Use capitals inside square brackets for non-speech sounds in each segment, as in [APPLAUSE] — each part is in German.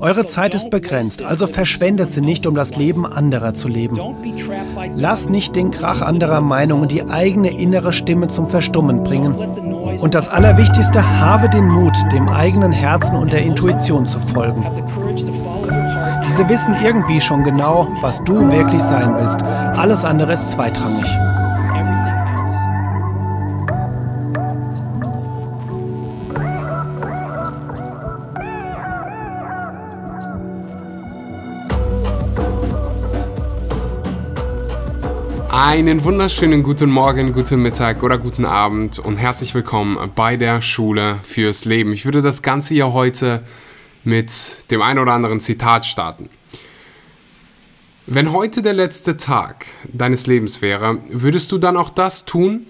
Eure Zeit ist begrenzt, also verschwendet sie nicht, um das Leben anderer zu leben. Lass nicht den Krach anderer Meinungen die eigene innere Stimme zum Verstummen bringen. Und das Allerwichtigste, habe den Mut, dem eigenen Herzen und der Intuition zu folgen. Diese wissen irgendwie schon genau, was du wirklich sein willst. Alles andere ist zweitrangig. Einen wunderschönen guten Morgen, guten Mittag oder guten Abend und herzlich willkommen bei der Schule fürs Leben. Ich würde das Ganze hier heute mit dem ein oder anderen Zitat starten. Wenn heute der letzte Tag deines Lebens wäre, würdest du dann auch das tun,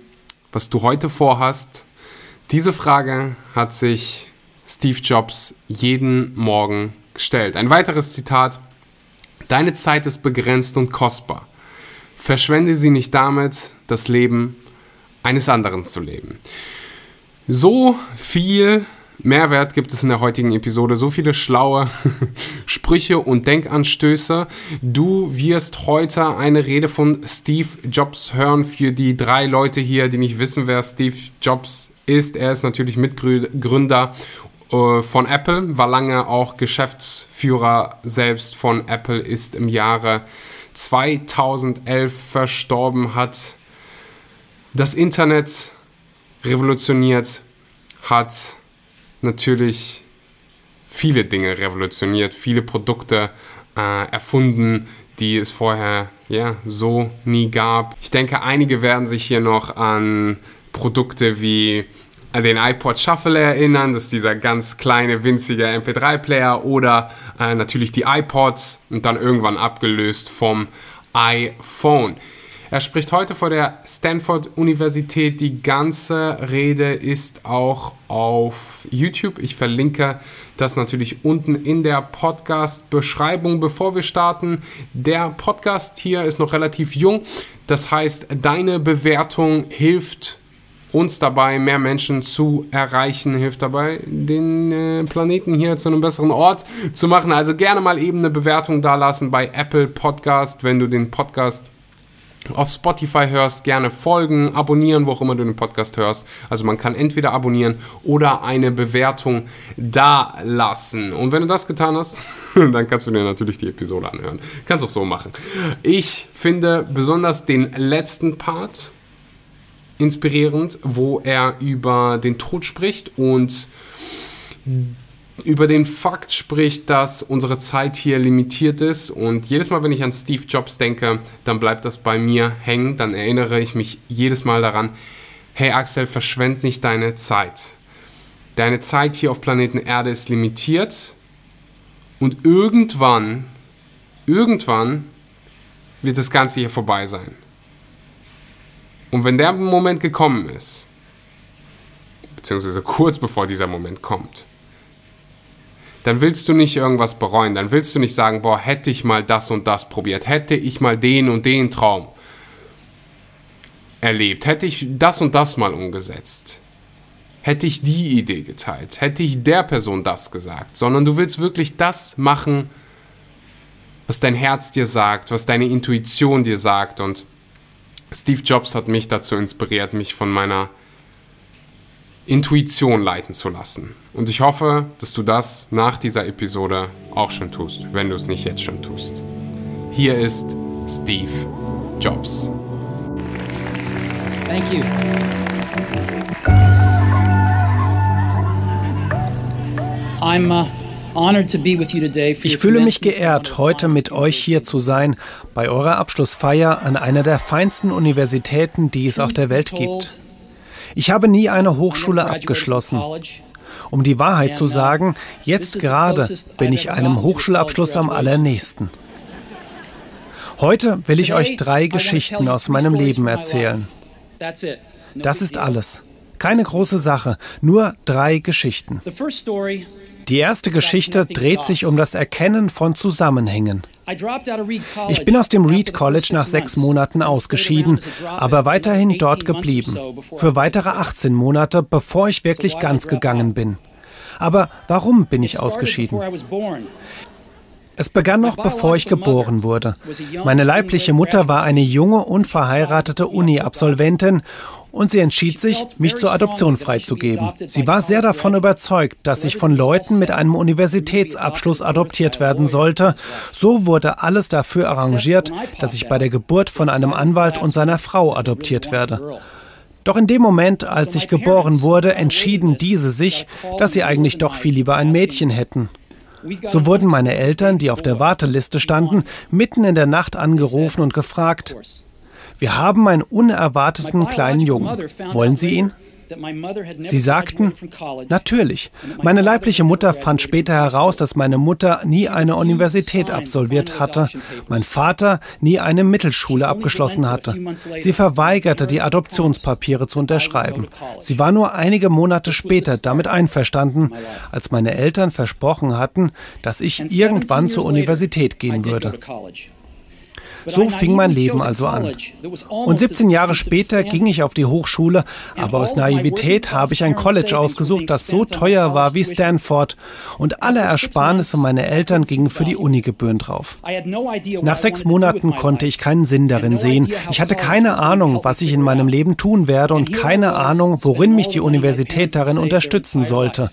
was du heute vorhast? Diese Frage hat sich Steve Jobs jeden Morgen gestellt. Ein weiteres Zitat. Deine Zeit ist begrenzt und kostbar. Verschwende sie nicht damit, das Leben eines anderen zu leben. So viel Mehrwert gibt es in der heutigen Episode, so viele schlaue [LAUGHS] Sprüche und Denkanstöße. Du wirst heute eine Rede von Steve Jobs hören für die drei Leute hier, die nicht wissen, wer Steve Jobs ist. Er ist natürlich Mitgründer äh, von Apple, war lange auch Geschäftsführer selbst von Apple, ist im Jahre 2011 verstorben, hat das Internet revolutioniert, hat natürlich viele Dinge revolutioniert, viele Produkte äh, erfunden, die es vorher ja, so nie gab. Ich denke, einige werden sich hier noch an Produkte wie den iPod Shuffle erinnern, das ist dieser ganz kleine, winzige MP3-Player oder äh, natürlich die iPods und dann irgendwann abgelöst vom iPhone. Er spricht heute vor der Stanford Universität. Die ganze Rede ist auch auf YouTube. Ich verlinke das natürlich unten in der Podcast-Beschreibung. Bevor wir starten, der Podcast hier ist noch relativ jung. Das heißt, deine Bewertung hilft uns dabei, mehr Menschen zu erreichen, hilft dabei, den äh, Planeten hier zu einem besseren Ort zu machen. Also gerne mal eben eine Bewertung da lassen bei Apple Podcast, wenn du den Podcast auf Spotify hörst, gerne folgen, abonnieren, wo auch immer du den Podcast hörst. Also man kann entweder abonnieren oder eine Bewertung da lassen. Und wenn du das getan hast, [LAUGHS] dann kannst du dir natürlich die Episode anhören. Kannst auch so machen. Ich finde besonders den letzten Part inspirierend, wo er über den Tod spricht und über den Fakt spricht, dass unsere Zeit hier limitiert ist. Und jedes Mal, wenn ich an Steve Jobs denke, dann bleibt das bei mir hängen. Dann erinnere ich mich jedes Mal daran, hey Axel, verschwend nicht deine Zeit. Deine Zeit hier auf Planeten Erde ist limitiert. Und irgendwann, irgendwann wird das Ganze hier vorbei sein. Und wenn der Moment gekommen ist, beziehungsweise kurz bevor dieser Moment kommt, dann willst du nicht irgendwas bereuen, dann willst du nicht sagen, boah, hätte ich mal das und das probiert, hätte ich mal den und den Traum erlebt, hätte ich das und das mal umgesetzt, hätte ich die Idee geteilt, hätte ich der Person das gesagt, sondern du willst wirklich das machen, was dein Herz dir sagt, was deine Intuition dir sagt und Steve Jobs hat mich dazu inspiriert, mich von meiner Intuition leiten zu lassen. Und ich hoffe, dass du das nach dieser Episode auch schon tust, wenn du es nicht jetzt schon tust. Hier ist Steve Jobs. Thank you. I'm uh, ich fühle mich geehrt, heute mit euch hier zu sein, bei eurer Abschlussfeier an einer der feinsten Universitäten, die es auf der Welt gibt. Ich habe nie eine Hochschule abgeschlossen. Um die Wahrheit zu sagen, jetzt gerade bin ich einem Hochschulabschluss am allernächsten. Heute will ich euch drei Geschichten aus meinem Leben erzählen. Das ist alles. Keine große Sache, nur drei Geschichten. Die erste Geschichte dreht sich um das Erkennen von Zusammenhängen. Ich bin aus dem Reed College nach sechs Monaten ausgeschieden, aber weiterhin dort geblieben. Für weitere 18 Monate, bevor ich wirklich ganz gegangen bin. Aber warum bin ich ausgeschieden? Es begann noch bevor ich geboren wurde. Meine leibliche Mutter war eine junge, unverheiratete Uni-Absolventin und sie entschied sich, mich zur Adoption freizugeben. Sie war sehr davon überzeugt, dass ich von Leuten mit einem Universitätsabschluss adoptiert werden sollte. So wurde alles dafür arrangiert, dass ich bei der Geburt von einem Anwalt und seiner Frau adoptiert werde. Doch in dem Moment, als ich geboren wurde, entschieden diese sich, dass sie eigentlich doch viel lieber ein Mädchen hätten. So wurden meine Eltern, die auf der Warteliste standen, mitten in der Nacht angerufen und gefragt, wir haben einen unerwarteten kleinen Jungen. Wollen Sie ihn? Sie sagten, natürlich. Meine leibliche Mutter fand später heraus, dass meine Mutter nie eine Universität absolviert hatte, mein Vater nie eine Mittelschule abgeschlossen hatte. Sie verweigerte, die Adoptionspapiere zu unterschreiben. Sie war nur einige Monate später damit einverstanden, als meine Eltern versprochen hatten, dass ich irgendwann zur Universität gehen würde. So fing mein Leben also an. Und 17 Jahre später ging ich auf die Hochschule, aber aus Naivität habe ich ein College ausgesucht, das so teuer war wie Stanford und alle Ersparnisse meiner Eltern gingen für die Unigebühren drauf. Nach sechs Monaten konnte ich keinen Sinn darin sehen. Ich hatte keine Ahnung, was ich in meinem Leben tun werde und keine Ahnung, worin mich die Universität darin unterstützen sollte.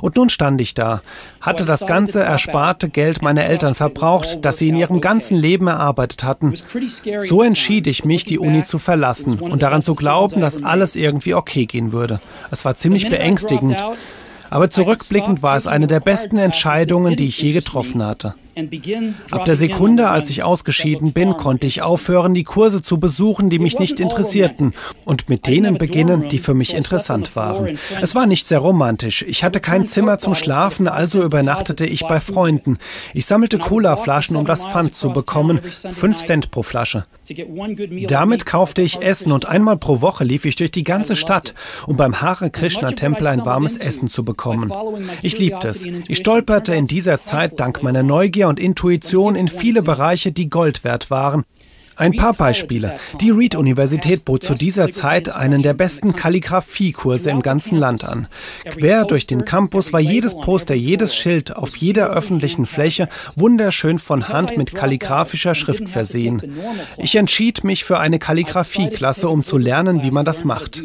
Und nun stand ich da, hatte das ganze ersparte Geld meiner Eltern verbraucht, das sie in ihrem ganzen Leben erarbeitet hatten. So entschied ich mich, die Uni zu verlassen und daran zu glauben, dass alles irgendwie okay gehen würde. Es war ziemlich beängstigend. Aber zurückblickend war es eine der besten Entscheidungen, die ich je getroffen hatte. Ab der Sekunde, als ich ausgeschieden bin, konnte ich aufhören, die Kurse zu besuchen, die mich nicht interessierten, und mit denen beginnen, die für mich interessant waren. Es war nicht sehr romantisch. Ich hatte kein Zimmer zum Schlafen, also übernachtete ich bei Freunden. Ich sammelte Cola-Flaschen, um das Pfand zu bekommen, fünf Cent pro Flasche. Damit kaufte ich Essen und einmal pro Woche lief ich durch die ganze Stadt, um beim Hare Krishna Tempel ein warmes Essen zu bekommen. Ich liebte es. Ich stolperte in dieser Zeit dank meiner Neugier Neugier und Intuition in viele Bereiche, die Gold wert waren. Ein paar Beispiele. Die Reed-Universität bot zu dieser Zeit einen der besten Kalligraphiekurse im ganzen Land an. Quer durch den Campus war jedes Poster, jedes Schild auf jeder öffentlichen Fläche wunderschön von Hand mit kalligraphischer Schrift versehen. Ich entschied mich für eine Kalligraphieklasse, um zu lernen, wie man das macht.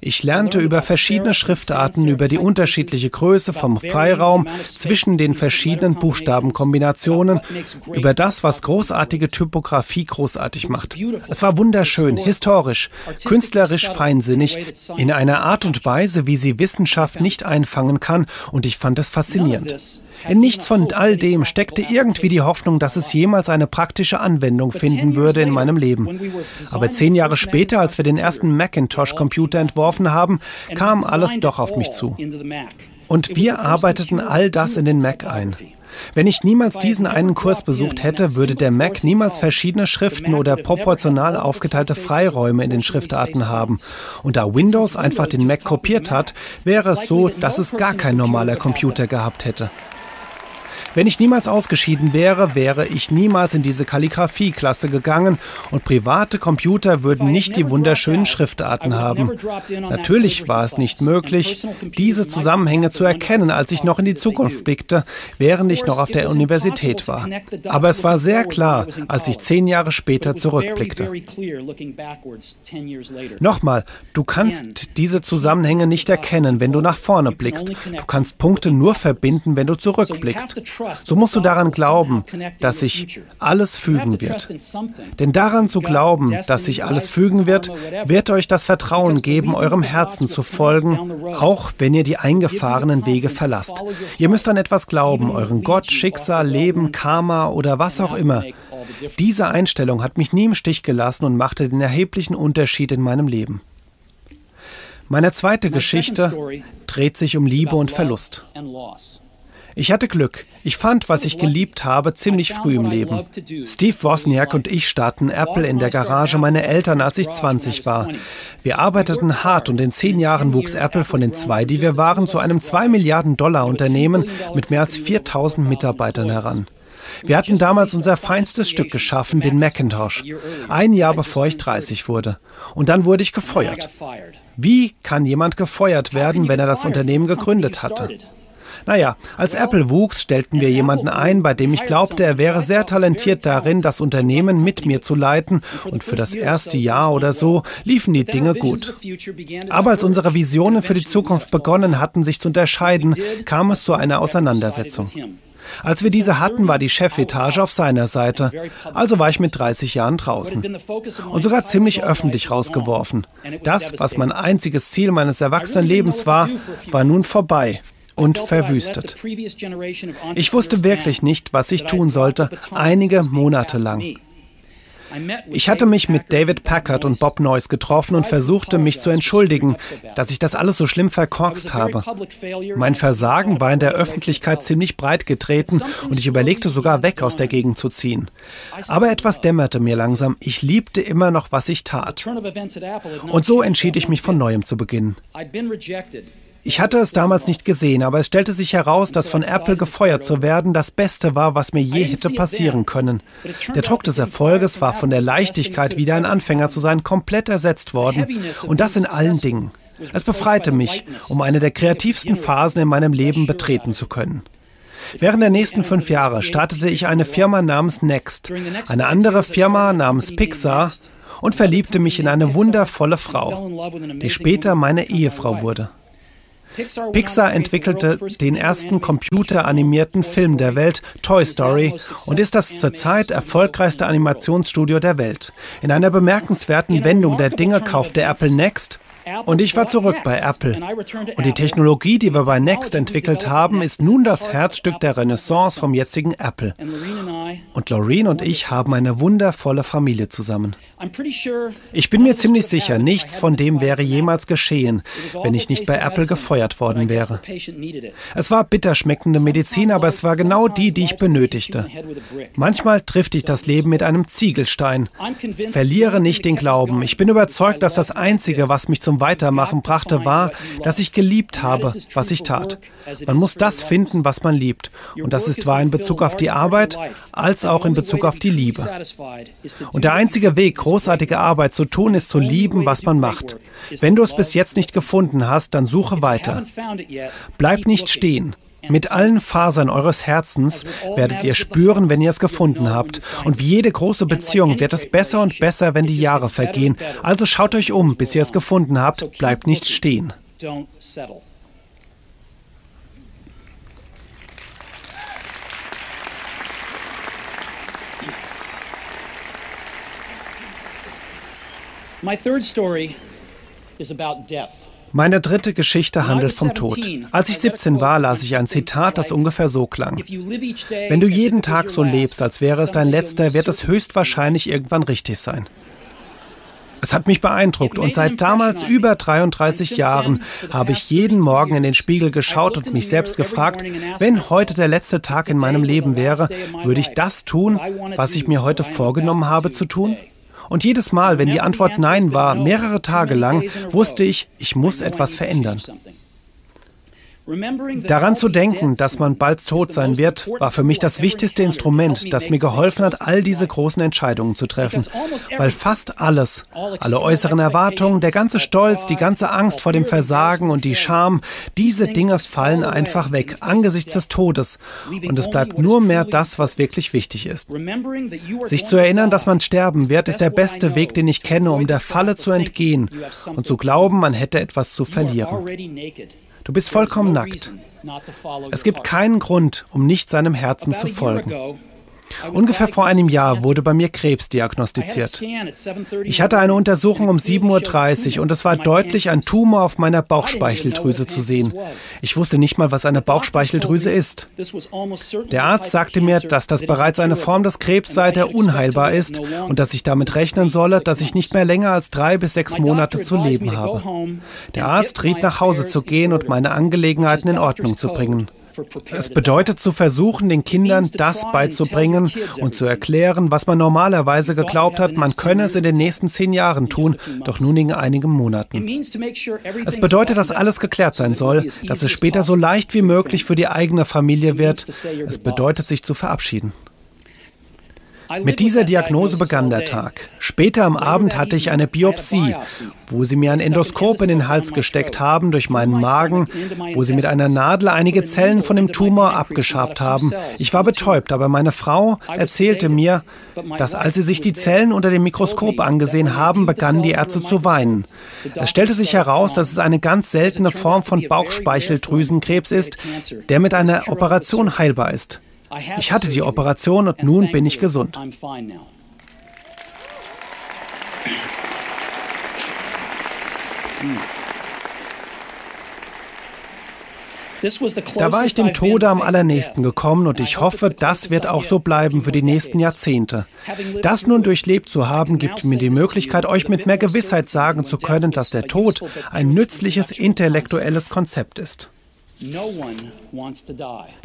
Ich lernte über verschiedene Schriftarten, über die unterschiedliche Größe vom Freiraum zwischen den verschiedenen Buchstabenkombinationen, über das, was großartige Typografie großartig macht. Es war wunderschön, historisch, künstlerisch feinsinnig, in einer Art und Weise, wie sie Wissenschaft nicht einfangen kann, und ich fand es faszinierend. In nichts von all dem steckte irgendwie die Hoffnung, dass es jemals eine praktische Anwendung finden würde in meinem Leben. Aber zehn Jahre später, als wir den ersten Macintosh-Computer entworfen haben, kam alles doch auf mich zu. Und wir arbeiteten all das in den Mac ein. Wenn ich niemals diesen einen Kurs besucht hätte, würde der Mac niemals verschiedene Schriften oder proportional aufgeteilte Freiräume in den Schriftarten haben. Und da Windows einfach den Mac kopiert hat, wäre es so, dass es gar kein normaler Computer gehabt hätte. Wenn ich niemals ausgeschieden wäre, wäre ich niemals in diese Kalligraphie-Klasse gegangen und private Computer würden nicht die wunderschönen Schriftarten haben. Natürlich war es nicht möglich, diese Zusammenhänge zu erkennen, als ich noch in die Zukunft blickte, während ich noch auf der Universität war. Aber es war sehr klar, als ich zehn Jahre später zurückblickte. Nochmal, du kannst diese Zusammenhänge nicht erkennen, wenn du nach vorne blickst. Du kannst Punkte nur verbinden, wenn du zurückblickst. So musst du daran glauben, dass sich alles fügen wird. Denn daran zu glauben, dass sich alles fügen wird, wird euch das Vertrauen geben, eurem Herzen zu folgen, auch wenn ihr die eingefahrenen Wege verlasst. Ihr müsst an etwas glauben, euren Gott, Schicksal, Leben, Karma oder was auch immer. Diese Einstellung hat mich nie im Stich gelassen und machte den erheblichen Unterschied in meinem Leben. Meine zweite Geschichte dreht sich um Liebe und Verlust. Ich hatte Glück. Ich fand, was ich geliebt habe, ziemlich früh im Leben. Steve Wozniak und ich starten Apple in der Garage meiner Eltern, als ich 20 war. Wir arbeiteten hart und in zehn Jahren wuchs Apple von den zwei, die wir waren, zu einem 2 Milliarden Dollar Unternehmen mit mehr als 4000 Mitarbeitern heran. Wir hatten damals unser feinstes Stück geschaffen, den Macintosh. Ein Jahr bevor ich 30 wurde. Und dann wurde ich gefeuert. Wie kann jemand gefeuert werden, wenn er das Unternehmen gegründet hatte? Naja, als Apple wuchs, stellten wir jemanden ein, bei dem ich glaubte, er wäre sehr talentiert darin, das Unternehmen mit mir zu leiten. Und für das erste Jahr oder so liefen die Dinge gut. Aber als unsere Visionen für die Zukunft begonnen hatten, sich zu unterscheiden, kam es zu einer Auseinandersetzung. Als wir diese hatten, war die Chefetage auf seiner Seite. Also war ich mit 30 Jahren draußen. Und sogar ziemlich öffentlich rausgeworfen. Das, was mein einziges Ziel meines Erwachsenenlebens war, war nun vorbei und verwüstet. Ich wusste wirklich nicht, was ich tun sollte, einige Monate lang. Ich hatte mich mit David Packard und Bob Noyce getroffen und versuchte, mich zu entschuldigen, dass ich das alles so schlimm verkorkst habe. Mein Versagen war in der Öffentlichkeit ziemlich breit getreten und ich überlegte sogar weg aus der Gegend zu ziehen. Aber etwas dämmerte mir langsam. Ich liebte immer noch, was ich tat. Und so entschied ich mich von neuem zu beginnen. Ich hatte es damals nicht gesehen, aber es stellte sich heraus, dass von Apple gefeuert zu werden das Beste war, was mir je hätte passieren können. Der Druck des Erfolges war von der Leichtigkeit, wieder ein Anfänger zu sein, komplett ersetzt worden. Und das in allen Dingen. Es befreite mich, um eine der kreativsten Phasen in meinem Leben betreten zu können. Während der nächsten fünf Jahre startete ich eine Firma namens Next, eine andere Firma namens Pixar und verliebte mich in eine wundervolle Frau, die später meine Ehefrau wurde. Pixar entwickelte den ersten computeranimierten Film der Welt, Toy Story, und ist das zurzeit erfolgreichste Animationsstudio der Welt. In einer bemerkenswerten Wendung der Dinge kaufte Apple Next und ich war zurück bei Apple. Und die Technologie, die wir bei Next entwickelt haben, ist nun das Herzstück der Renaissance vom jetzigen Apple. Und Loreen und ich haben eine wundervolle Familie zusammen. Ich bin mir ziemlich sicher, nichts von dem wäre jemals geschehen, wenn ich nicht bei Apple gefeuert worden wäre. Es war bitter schmeckende Medizin, aber es war genau die, die ich benötigte. Manchmal trifft dich das Leben mit einem Ziegelstein. Verliere nicht den Glauben. Ich bin überzeugt, dass das Einzige, was mich zum Weitermachen brachte, war, dass ich geliebt habe, was ich tat. Man muss das finden, was man liebt. Und das ist wahr in Bezug auf die Arbeit, als auch in Bezug auf die Liebe. Und der einzige Weg, großartige Arbeit zu tun, ist zu lieben, was man macht. Wenn du es bis jetzt nicht gefunden hast, dann suche weiter. Bleib nicht stehen. Mit allen Fasern eures Herzens werdet ihr spüren, wenn ihr es gefunden habt. Und wie jede große Beziehung wird es besser und besser, wenn die Jahre vergehen. Also schaut euch um, bis ihr es gefunden habt. Bleibt nicht stehen. My third story is about death. Meine dritte Geschichte handelt vom Tod. Als ich 17 war, las ich ein Zitat, das ungefähr so klang. Wenn du jeden Tag so lebst, als wäre es dein letzter, wird es höchstwahrscheinlich irgendwann richtig sein. Es hat mich beeindruckt und seit damals über 33 Jahren habe ich jeden Morgen in den Spiegel geschaut und mich selbst gefragt, wenn heute der letzte Tag in meinem Leben wäre, würde ich das tun, was ich mir heute vorgenommen habe zu tun? Und jedes Mal, wenn die Antwort Nein war, mehrere Tage lang, wusste ich, ich muss etwas verändern. Daran zu denken, dass man bald tot sein wird, war für mich das wichtigste Instrument, das mir geholfen hat, all diese großen Entscheidungen zu treffen. Weil fast alles, alle äußeren Erwartungen, der ganze Stolz, die ganze Angst vor dem Versagen und die Scham, diese Dinge fallen einfach weg angesichts des Todes. Und es bleibt nur mehr das, was wirklich wichtig ist. Sich zu erinnern, dass man sterben wird, ist der beste Weg, den ich kenne, um der Falle zu entgehen und zu glauben, man hätte etwas zu verlieren. Du bist vollkommen nackt. Es gibt keinen Grund, um nicht seinem Herzen zu folgen. Ungefähr vor einem Jahr wurde bei mir Krebs diagnostiziert. Ich hatte eine Untersuchung um 7.30 Uhr und es war deutlich ein Tumor auf meiner Bauchspeicheldrüse zu sehen. Ich wusste nicht mal, was eine Bauchspeicheldrüse ist. Der Arzt sagte mir, dass das bereits eine Form des Krebs sei, der unheilbar ist und dass ich damit rechnen solle, dass ich nicht mehr länger als drei bis sechs Monate zu leben habe. Der Arzt riet nach Hause zu gehen und meine Angelegenheiten in Ordnung zu bringen. Es bedeutet zu versuchen, den Kindern das beizubringen und zu erklären, was man normalerweise geglaubt hat, man könne es in den nächsten zehn Jahren tun, doch nun in einigen Monaten. Es bedeutet, dass alles geklärt sein soll, dass es später so leicht wie möglich für die eigene Familie wird. Es bedeutet, sich zu verabschieden. Mit dieser Diagnose begann der Tag. Später am Abend hatte ich eine Biopsie, wo sie mir ein Endoskop in den Hals gesteckt haben durch meinen Magen, wo sie mit einer Nadel einige Zellen von dem Tumor abgeschabt haben. Ich war betäubt, aber meine Frau erzählte mir, dass als sie sich die Zellen unter dem Mikroskop angesehen haben, begannen die Ärzte zu weinen. Es stellte sich heraus, dass es eine ganz seltene Form von Bauchspeicheldrüsenkrebs ist, der mit einer Operation heilbar ist. Ich hatte die Operation und nun bin ich gesund. Da war ich dem Tode am allernächsten gekommen und ich hoffe, das wird auch so bleiben für die nächsten Jahrzehnte. Das nun durchlebt zu haben, gibt mir die Möglichkeit, euch mit mehr Gewissheit sagen zu können, dass der Tod ein nützliches intellektuelles Konzept ist.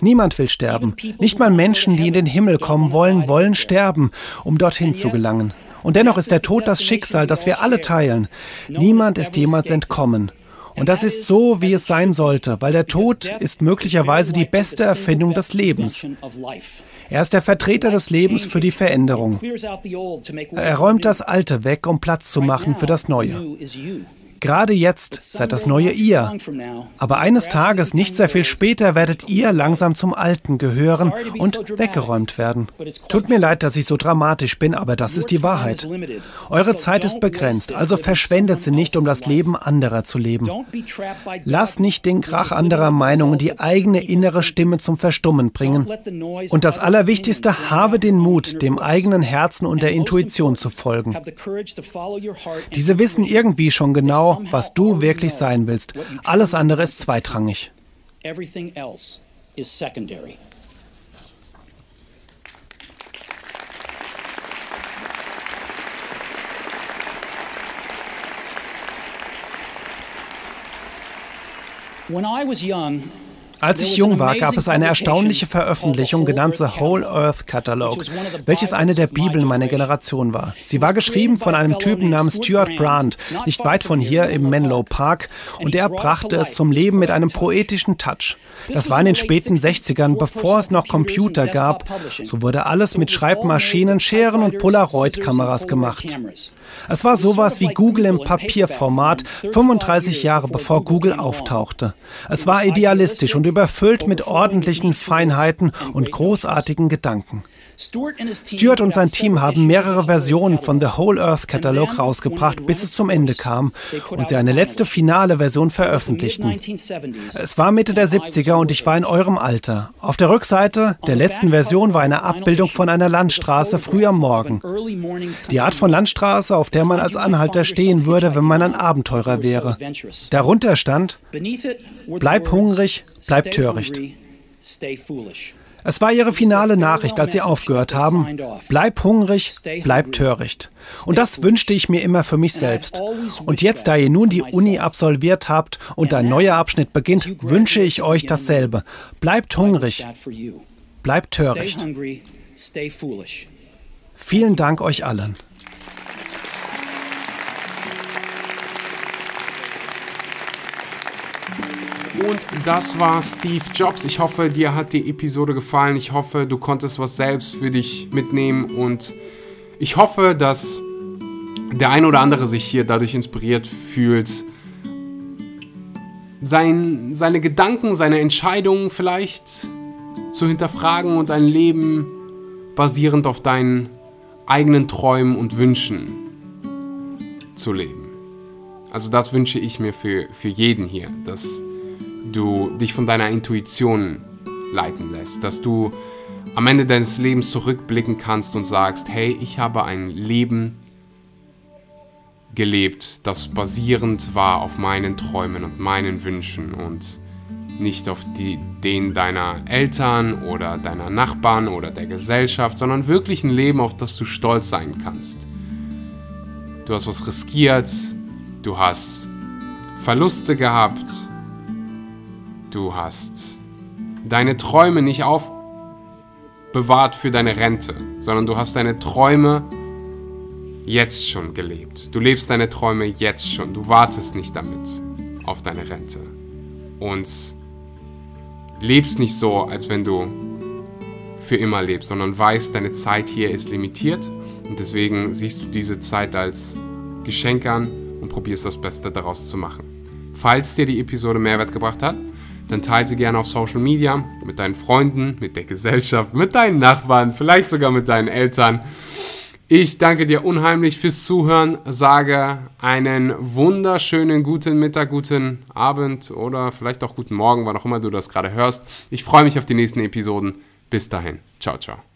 Niemand will sterben. Nicht mal Menschen, die in den Himmel kommen wollen, wollen sterben, um dorthin zu gelangen. Und dennoch ist der Tod das Schicksal, das wir alle teilen. Niemand ist jemals entkommen. Und das ist so, wie es sein sollte, weil der Tod ist möglicherweise die beste Erfindung des Lebens. Er ist der Vertreter des Lebens für die Veränderung. Er räumt das Alte weg, um Platz zu machen für das Neue. Gerade jetzt seid das neue ihr. Aber eines Tages, nicht sehr viel später, werdet ihr langsam zum Alten gehören und weggeräumt werden. Tut mir leid, dass ich so dramatisch bin, aber das ist die Wahrheit. Eure Zeit ist begrenzt, also verschwendet sie nicht, um das Leben anderer zu leben. Lasst nicht den Krach anderer Meinungen die eigene innere Stimme zum Verstummen bringen. Und das Allerwichtigste, habe den Mut, dem eigenen Herzen und der Intuition zu folgen. Diese wissen irgendwie schon genau, was du wirklich sein willst. Alles andere ist zweitrangig. When I was young, als ich jung war, gab es eine erstaunliche Veröffentlichung genannt The Whole Earth Catalog, welches eine der Bibeln meiner Generation war. Sie war geschrieben von einem Typen namens Stuart Brandt, nicht weit von hier im Menlo Park, und er brachte es zum Leben mit einem poetischen Touch. Das war in den späten 60ern, bevor es noch Computer gab. So wurde alles mit Schreibmaschinen, Scheren und Polaroid-Kameras gemacht. Es war sowas wie Google im Papierformat, 35 Jahre bevor Google auftauchte. Es war idealistisch und überfüllt mit ordentlichen Feinheiten und großartigen Gedanken. Stuart und sein Team haben mehrere Versionen von The Whole Earth Catalog rausgebracht, bis es zum Ende kam und sie eine letzte finale Version veröffentlichten. Es war Mitte der 70er und ich war in eurem Alter. Auf der Rückseite der letzten Version war eine Abbildung von einer Landstraße früh am Morgen. Die Art von Landstraße, auf der man als Anhalter stehen würde, wenn man ein Abenteurer wäre. Darunter stand, bleib hungrig, bleib töricht. Es war ihre finale Nachricht, als sie aufgehört haben. Bleib hungrig, bleib töricht. Und das wünschte ich mir immer für mich selbst. Und jetzt, da ihr nun die Uni absolviert habt und ein neuer Abschnitt beginnt, wünsche ich euch dasselbe. Bleibt hungrig, bleibt töricht. Vielen Dank euch allen. Und das war Steve Jobs. Ich hoffe, dir hat die Episode gefallen. Ich hoffe, du konntest was selbst für dich mitnehmen. Und ich hoffe, dass der ein oder andere sich hier dadurch inspiriert fühlt, sein, seine Gedanken, seine Entscheidungen vielleicht zu hinterfragen und ein Leben basierend auf deinen eigenen Träumen und Wünschen zu leben. Also das wünsche ich mir für, für jeden hier, dass du dich von deiner Intuition leiten lässt, dass du am Ende deines Lebens zurückblicken kannst und sagst, hey, ich habe ein Leben gelebt, das basierend war auf meinen Träumen und meinen Wünschen und nicht auf die, den deiner Eltern oder deiner Nachbarn oder der Gesellschaft, sondern wirklich ein Leben, auf das du stolz sein kannst. Du hast was riskiert, du hast Verluste gehabt, Du hast deine Träume nicht aufbewahrt für deine Rente, sondern du hast deine Träume jetzt schon gelebt. Du lebst deine Träume jetzt schon. Du wartest nicht damit auf deine Rente. Und lebst nicht so, als wenn du für immer lebst, sondern weißt, deine Zeit hier ist limitiert und deswegen siehst du diese Zeit als Geschenk an und probierst das Beste daraus zu machen. Falls dir die Episode Mehrwert gebracht hat, dann teile sie gerne auf Social Media mit deinen Freunden, mit der Gesellschaft, mit deinen Nachbarn, vielleicht sogar mit deinen Eltern. Ich danke dir unheimlich fürs Zuhören, sage einen wunderschönen guten Mittag, guten Abend oder vielleicht auch guten Morgen, wann auch immer du das gerade hörst. Ich freue mich auf die nächsten Episoden. Bis dahin. Ciao, ciao.